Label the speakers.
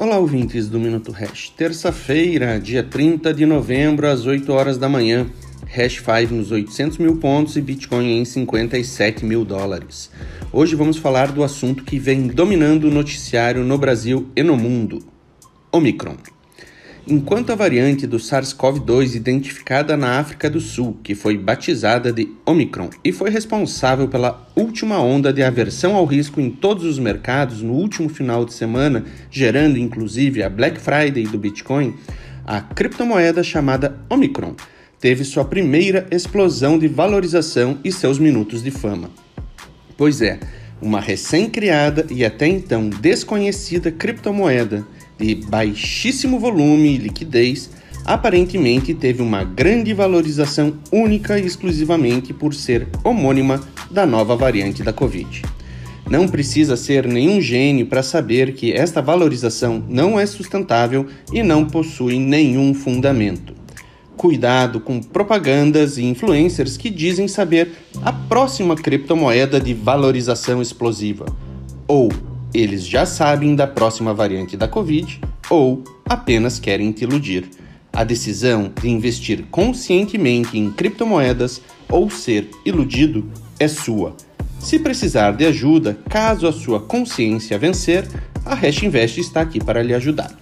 Speaker 1: Olá, ouvintes do Minuto Hash. Terça-feira, dia 30 de novembro, às 8 horas da manhã. Hash 5 nos 800 mil pontos e Bitcoin em 57 mil dólares. Hoje vamos falar do assunto que vem dominando o noticiário no Brasil e no mundo: Omicron. Enquanto a variante do SARS-CoV-2 identificada na África do Sul, que foi batizada de Omicron e foi responsável pela última onda de aversão ao risco em todos os mercados no último final de semana, gerando inclusive a Black Friday do Bitcoin, a criptomoeda chamada Omicron teve sua primeira explosão de valorização e seus minutos de fama. Pois é, uma recém-criada e até então desconhecida criptomoeda de baixíssimo volume e liquidez, aparentemente teve uma grande valorização única e exclusivamente por ser homônima da nova variante da Covid. Não precisa ser nenhum gênio para saber que esta valorização não é sustentável e não possui nenhum fundamento. Cuidado com propagandas e influencers que dizem saber a próxima criptomoeda de valorização explosiva, ou eles já sabem da próxima variante da Covid ou apenas querem te iludir. A decisão de investir conscientemente em criptomoedas ou ser iludido é sua. Se precisar de ajuda, caso a sua consciência vencer, a Hash Invest está aqui para lhe ajudar.